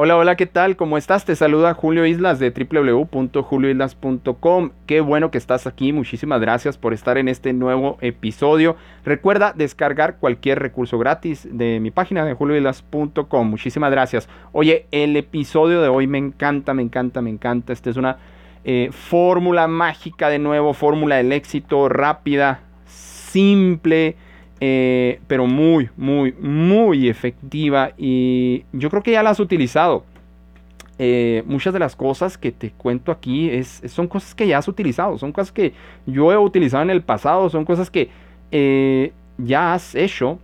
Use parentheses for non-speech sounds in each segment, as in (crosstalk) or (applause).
Hola, hola, ¿qué tal? ¿Cómo estás? Te saluda Julio Islas de www.julioislas.com. Qué bueno que estás aquí. Muchísimas gracias por estar en este nuevo episodio. Recuerda descargar cualquier recurso gratis de mi página de julioislas.com. Muchísimas gracias. Oye, el episodio de hoy me encanta, me encanta, me encanta. Esta es una eh, fórmula mágica de nuevo, fórmula del éxito rápida, simple eh, pero muy, muy, muy efectiva y yo creo que ya la has utilizado. Eh, muchas de las cosas que te cuento aquí son cosas que ya has utilizado, son cosas que yo he utilizado en el pasado, son cosas que eh, ya has hecho,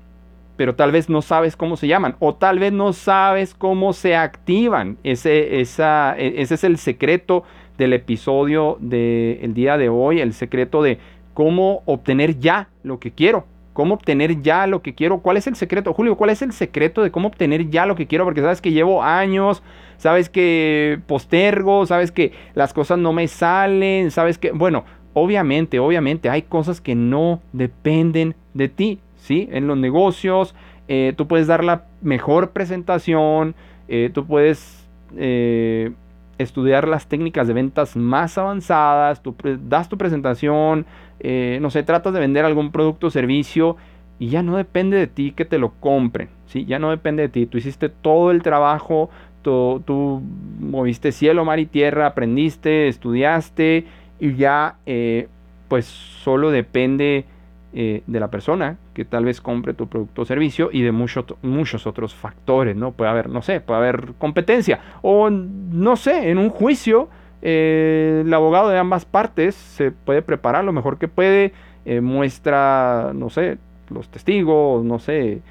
pero tal vez no sabes cómo se llaman o tal vez no sabes cómo se activan. Ese, esa, e, ese es el secreto del episodio del día de hoy, el secreto de cómo obtener ya lo que quiero cómo obtener ya lo que quiero. ¿Cuál es el secreto? Julio, ¿cuál es el secreto de cómo obtener ya lo que quiero? Porque sabes que llevo años, sabes que postergo, sabes que las cosas no me salen, sabes que, bueno, obviamente, obviamente hay cosas que no dependen de ti, ¿sí? En los negocios, eh, tú puedes dar la mejor presentación, eh, tú puedes... Eh, estudiar las técnicas de ventas más avanzadas, tú das tu presentación, eh, no sé, tratas de vender algún producto o servicio y ya no depende de ti que te lo compren, ¿sí? Ya no depende de ti, tú hiciste todo el trabajo, tú, tú moviste cielo, mar y tierra, aprendiste, estudiaste y ya eh, pues solo depende eh, de la persona que tal vez compre tu producto o servicio y de muchos muchos otros factores, ¿no? Puede haber, no sé, puede haber competencia o no sé, en un juicio eh, el abogado de ambas partes se puede preparar lo mejor que puede, eh, muestra, no sé, los testigos, no sé,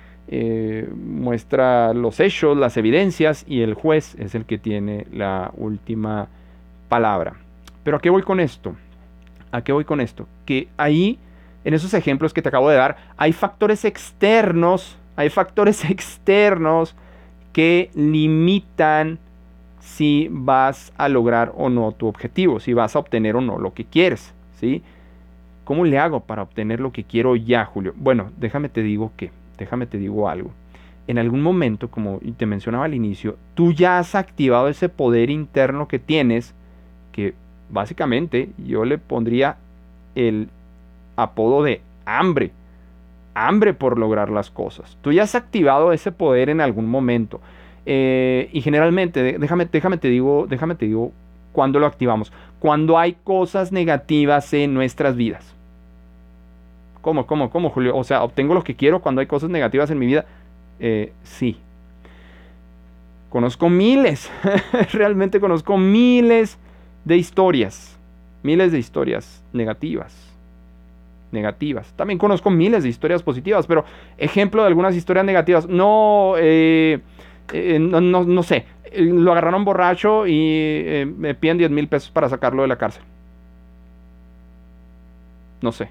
muestra los hechos, las evidencias y el juez es el que tiene la última palabra. Pero ¿a qué voy con esto? ¿A qué voy con esto? Que ahí en esos ejemplos que te acabo de dar, hay factores externos, hay factores (laughs) externos que limitan si vas a lograr o no tu objetivo, si vas a obtener o no lo que quieres, ¿sí? ¿Cómo le hago para obtener lo que quiero ya, Julio? Bueno, déjame te digo que, déjame te digo algo. En algún momento, como te mencionaba al inicio, tú ya has activado ese poder interno que tienes, que básicamente yo le pondría el apodo de hambre. Hambre por lograr las cosas. Tú ya has activado ese poder en algún momento. Eh, y generalmente, déjame, déjame te digo, déjame te digo cuando lo activamos. Cuando hay cosas negativas en nuestras vidas. ¿Cómo, cómo, cómo, Julio? O sea, obtengo lo que quiero cuando hay cosas negativas en mi vida. Eh, sí. Conozco miles, (laughs) realmente conozco miles de historias, miles de historias negativas negativas. También conozco miles de historias positivas, pero ejemplo de algunas historias negativas. No, eh, eh, no, sé, lo agarraron borracho y eh, me piden 10 mil pesos para sacarlo de la cárcel. No sé.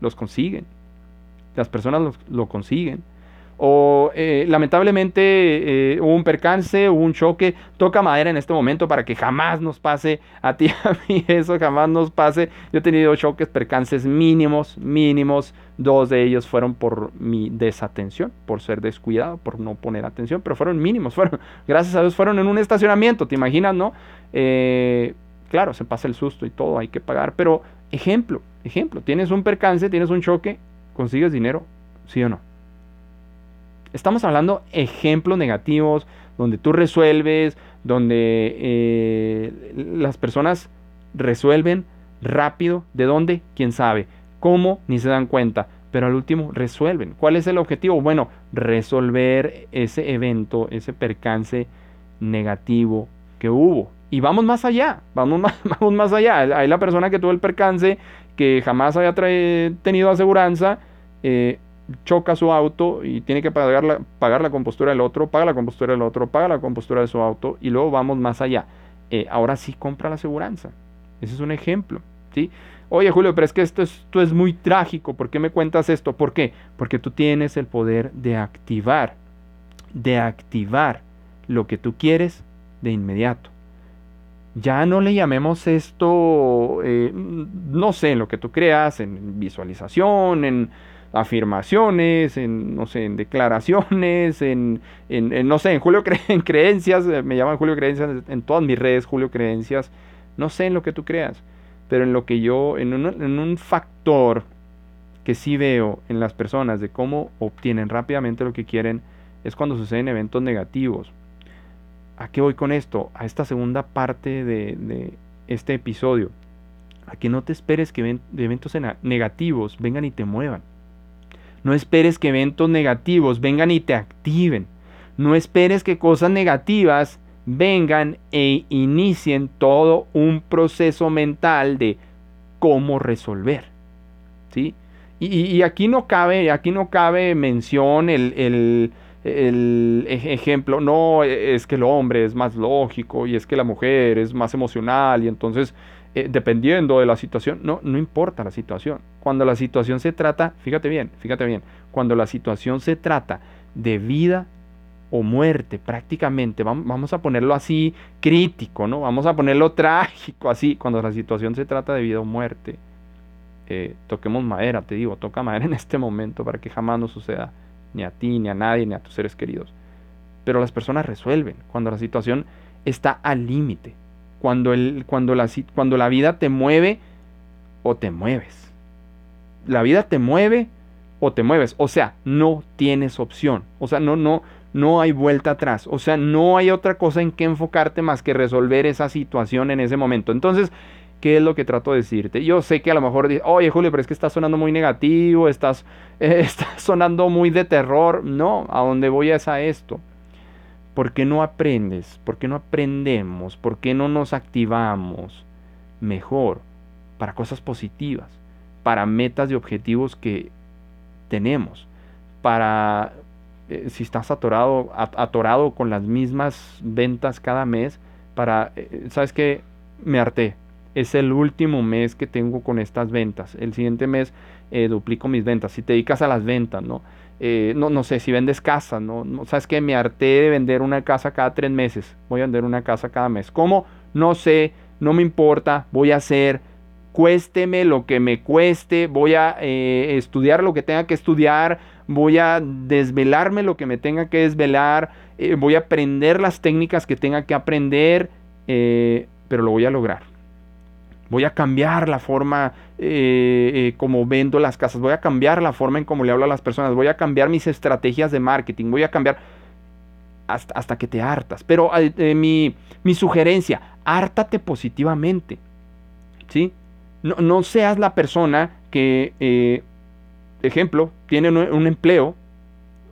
Los consiguen. Las personas lo consiguen o eh, lamentablemente eh, hubo un percance, hubo un choque, toca madera en este momento para que jamás nos pase a ti, (laughs) a mí, eso jamás nos pase. Yo he tenido choques, percances mínimos, mínimos, dos de ellos fueron por mi desatención, por ser descuidado, por no poner atención, pero fueron mínimos, (laughs) fueron, gracias a Dios fueron en un estacionamiento, ¿te imaginas, no? Eh, claro, se pasa el susto y todo, hay que pagar, pero ejemplo, ejemplo, tienes un percance, tienes un choque, consigues dinero, sí o no Estamos hablando ejemplos negativos, donde tú resuelves, donde eh, las personas resuelven rápido. ¿De dónde? ¿Quién sabe? ¿Cómo? Ni se dan cuenta. Pero al último resuelven. ¿Cuál es el objetivo? Bueno, resolver ese evento, ese percance negativo que hubo. Y vamos más allá, vamos más, (laughs) vamos más allá. Hay la persona que tuvo el percance, que jamás haya tenido aseguranza, eh, choca su auto y tiene que pagar la, pagar la compostura del otro, paga la compostura del otro, paga la compostura de su auto y luego vamos más allá. Eh, ahora sí compra la aseguranza. Ese es un ejemplo. ¿sí? Oye Julio, pero es que esto, esto es muy trágico. ¿Por qué me cuentas esto? ¿Por qué? Porque tú tienes el poder de activar, de activar lo que tú quieres de inmediato. Ya no le llamemos esto, eh, no sé, en lo que tú creas, en visualización, en afirmaciones, en, no sé, en declaraciones, en, no sé, en Julio (laughs) en creencias, eh, me llaman Julio Creencias en todas mis redes, Julio Creencias, no sé en lo que tú creas, pero en lo que yo, en un, en un factor que sí veo en las personas de cómo obtienen rápidamente lo que quieren, es cuando suceden eventos negativos. ¿A qué voy con esto? A esta segunda parte de, de este episodio. A que no te esperes que eventos negativos vengan y te muevan. No esperes que eventos negativos vengan y te activen. No esperes que cosas negativas vengan e inicien todo un proceso mental de cómo resolver. ¿sí? Y, aquí no cabe, aquí no cabe mención el, el, ejemplo, no, es que el hombre es más lógico y es que la mujer es más emocional y entonces eh, dependiendo de la situación, no, no importa la situación. Cuando la situación se trata, fíjate bien, fíjate bien, cuando la situación se trata de vida o muerte prácticamente, vamos a ponerlo así crítico, ¿no? Vamos a ponerlo (laughs) trágico así, cuando la situación se trata de vida o muerte. Eh, toquemos madera, te digo, toca madera (laughs) en este momento para que jamás no suceda ni a ti, ni a nadie, ni a tus seres queridos. Pero las personas resuelven cuando la situación está al límite cuando, el, cuando, la, cuando la vida te mueve o te mueves. La vida te mueve o te mueves. O sea, no tienes opción. O sea, no, no, no hay vuelta atrás. O sea, no hay otra cosa en que enfocarte más que resolver esa situación en ese momento. Entonces, ¿qué es lo que trato de decirte? Yo sé que a lo mejor dices, oye Julio, pero es que estás sonando muy negativo, estás, (laughs) estás sonando muy de terror. No, a dónde voy es a esto. ¿Por qué no aprendes? ¿Por qué no aprendemos? ¿Por qué no nos activamos mejor para cosas positivas? Para metas y objetivos que tenemos. Para, eh, si estás atorado, atorado con las mismas ventas cada mes, para, eh, ¿sabes qué? Me harté. Es el último mes que tengo con estas ventas. El siguiente mes eh, duplico mis ventas. Si te dedicas a las ventas, ¿no? Eh, no, no sé, si vendes casa, ¿no? ¿Sabes que Me harté de vender una casa cada tres meses. Voy a vender una casa cada mes. ¿Cómo? No sé, no me importa, voy a hacer, cuésteme lo que me cueste, voy a eh, estudiar lo que tenga que estudiar, voy a desvelarme lo que me tenga que desvelar, eh, voy a aprender las técnicas que tenga que aprender, pero lo voy a lograr. Voy a cambiar la forma eh, eh, como vendo las casas, voy a cambiar la forma en cómo le hablo a las personas, voy a cambiar mis estrategias de marketing, voy a cambiar hasta, hasta que te hartas. Pero eh, mi, mi, sugerencia, hártate positivamente. ¿sí? No, no, seas la persona que, ejemplo, tiene un, empleo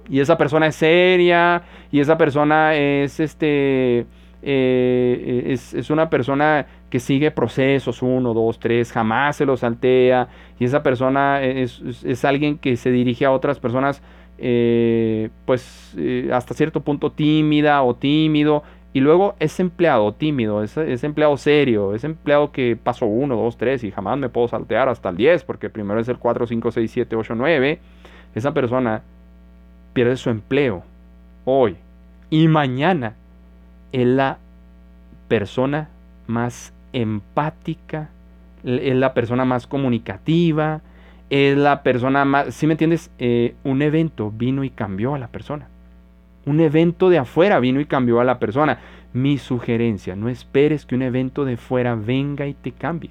y esa persona es seria y esa persona es este... es, es, una persona que sigue procesos, uno, dos, tres, jamás se lo saltea, y esa persona es, alguien que se dirige a otras personas, eh, pues eh, hasta cierto punto tímida o tímido, y luego es empleado tímido, es, empleado serio, es empleado que paso uno, dos, tres, y jamás me puedo saltear hasta el 10, porque primero es el 4, 5, 6, 7, 8, 9, esa persona pierde su empleo hoy, y mañana es la persona más empática, es la persona más comunicativa, es la persona más, si me entiendes? Eh, un evento vino y cambió a la persona. Un evento de afuera vino y cambió a la persona. Mi sugerencia, no esperes que un evento de fuera venga y te cambie.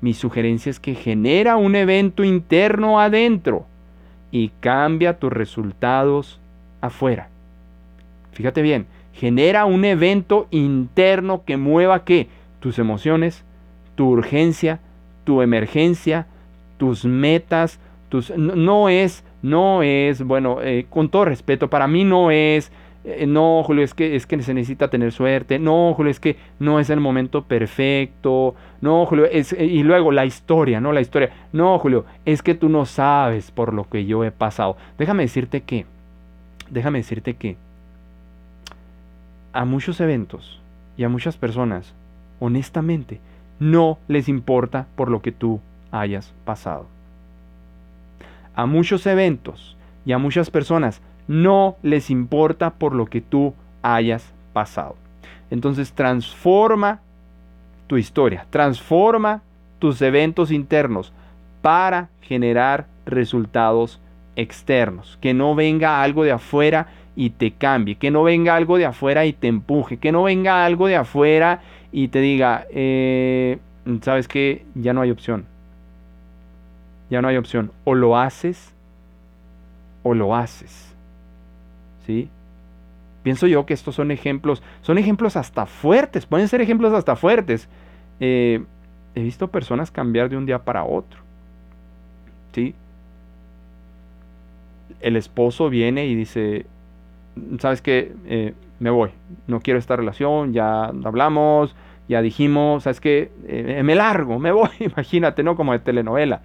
Mi sugerencia es que genera un evento interno adentro y cambia tus resultados afuera. Fíjate bien, genera un evento interno que mueva qué? Tus emociones, tu urgencia, tu emergencia, tus metas, tus no es no es bueno eh, con todo respeto para mí no es eh, no Julio es que es que se necesita tener suerte no Julio es que no es el momento perfecto no Julio es eh, y luego la historia no la historia no Julio es que tú no sabes por lo que yo he pasado. Déjame decirte que déjame decirte que a muchos eventos y a muchas personas honestamente, no les importa por lo que tú hayas pasado. A muchos eventos y a muchas personas no les importa por lo que tú hayas pasado. Entonces transforma tu historia, transforma tus eventos internos para generar resultados externos, que no venga algo de afuera y te cambie, que no venga algo de afuera y te empuje, que no venga algo de afuera y te diga, eh, sabes que ya no hay opción, ya no hay opción, o lo haces o lo haces, ¿sí? Pienso yo que estos son ejemplos, son ejemplos hasta fuertes, pueden ser ejemplos hasta fuertes. Eh, he visto personas cambiar de un día para otro, ¿sí? El esposo viene y dice, sabes que eh, me voy, no quiero esta relación, ya hablamos, ya dijimos, sabes que eh, me largo, me voy, (laughs) imagínate, ¿no? Como de telenovela.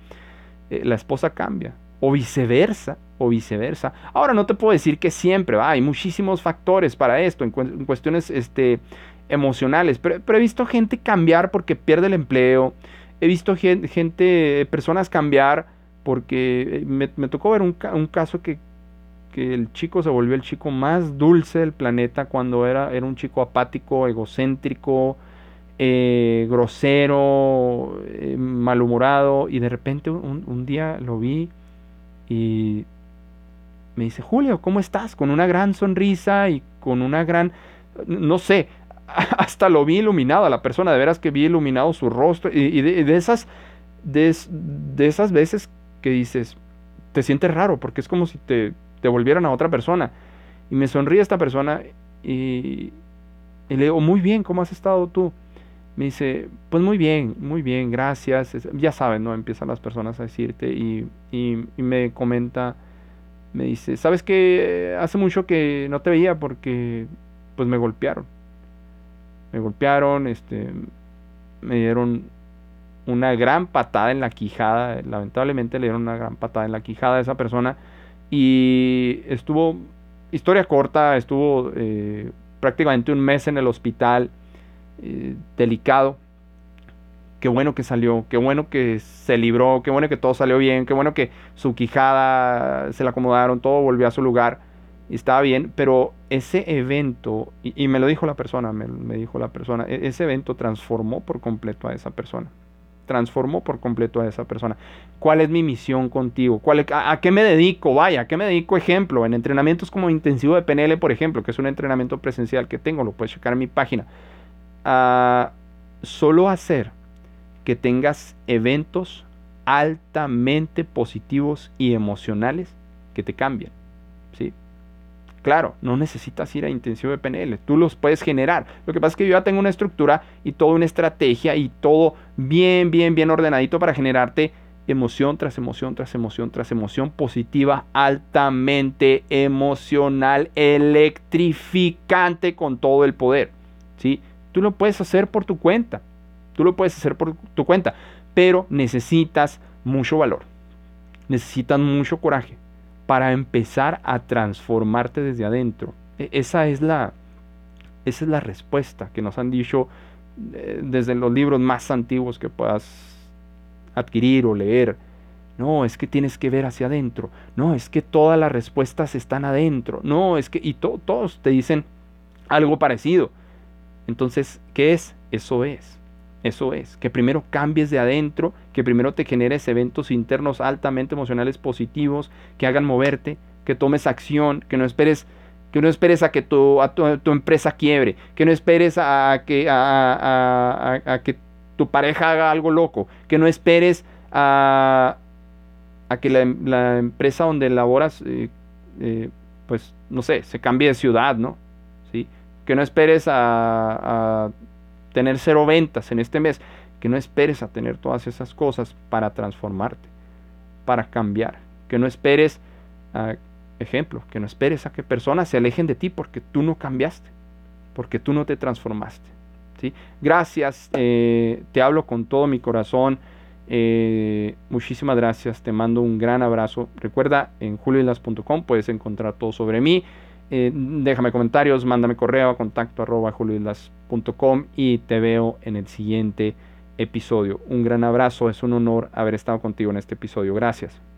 Eh, la esposa cambia, o viceversa, o viceversa. Ahora no te puedo decir que siempre, ¿va? hay muchísimos factores para esto, en, cuestiones este, emocionales, pero, he visto gente cambiar porque pierde el empleo, he visto gente, gente personas cambiar porque me, tocó ver un caso que que el chico se volvió el chico más dulce del planeta cuando era, era un chico apático, egocéntrico, eh, grosero, eh, malhumorado, y de repente un, día lo vi y me dice, Julio, ¿cómo estás? Con una gran sonrisa y con una gran, no sé, (laughs) hasta lo vi iluminado a la persona, de veras que vi iluminado su rostro, y, de, esas, de, de esas veces que dices, te sientes raro, porque es como si te te volvieran a otra persona. Y me sonríe esta persona y, le digo, muy bien, ¿cómo has estado tú? Me dice, pues muy bien, muy bien, gracias. Ya saben, ¿no? Empiezan las personas a decirte y, y, me comenta, me dice, ¿sabes que Hace mucho que no te veía porque pues me golpearon. Me golpearon, este, me dieron una gran patada en la quijada, lamentablemente le dieron una gran patada en la quijada a esa persona y estuvo, historia corta, estuvo eh, prácticamente un mes en el hospital, eh, delicado. Qué bueno que salió, qué bueno que se libró, qué bueno que todo salió bien, qué bueno que su quijada se la acomodaron, todo volvió a su lugar y estaba bien, pero ese evento, y, me lo dijo la persona, me, me dijo la persona, e, ese evento transformó por completo a esa persona transformó por completo a esa persona. ¿Cuál es mi misión contigo? ¿Cuál, a, qué me dedico? Vaya, ¿a qué me dedico? Ejemplo, en entrenamientos como intensivo de PNL, por ejemplo, que es un entrenamiento presencial que tengo, lo puedes checar en mi página. Ah, solo hacer que tengas eventos altamente positivos y emocionales que te cambien. ¿sí? Claro, no necesitas ir a intensivo de PNL, tú los puedes generar. Lo que pasa es que yo ya tengo una estructura y toda una estrategia y todo bien, bien, bien ordenadito para generarte emoción tras emoción tras emoción tras emoción positiva, altamente emocional, electrificante con todo el poder. ¿sí? Tú lo puedes hacer por tu cuenta, tú lo puedes hacer por tu cuenta, pero necesitas mucho valor, necesitas mucho coraje, para empezar a transformarte desde adentro. E, esa es la, esa es la respuesta que nos han dicho desde los libros más antiguos que puedas adquirir o leer. No, es que tienes que ver hacia adentro. No, es que todas las respuestas están adentro. No, es que... Y todos te dicen algo parecido. Entonces, ¿qué es? Eso es. Eso es, que primero cambies de adentro, que primero te generes eventos internos altamente emocionales positivos, que hagan moverte, que tomes acción, que no esperes, que no esperes a que tu, tu, empresa quiebre, que no esperes a que, a, que tu pareja haga algo loco, que no esperes a, que la, empresa donde laboras, eh, eh, pues, no sé, se cambie de ciudad, ¿no? ¿Sí? Que no esperes a tener cero ventas en este mes, que no esperes a tener todas esas cosas para transformarte, para cambiar, que no esperes, ejemplo, que no esperes a que personas se alejen de ti porque tú no cambiaste, porque tú no te transformaste. ¿sí? Gracias, eh, te hablo con todo mi corazón. Eh, muchísimas gracias, te mando un gran abrazo. Recuerda, en julioilas.com puedes encontrar todo sobre mí. Eh, déjame comentarios, mándame correo a contacto arroba y te veo en el siguiente episodio. Un gran abrazo, es un honor haber estado contigo en este episodio. Gracias.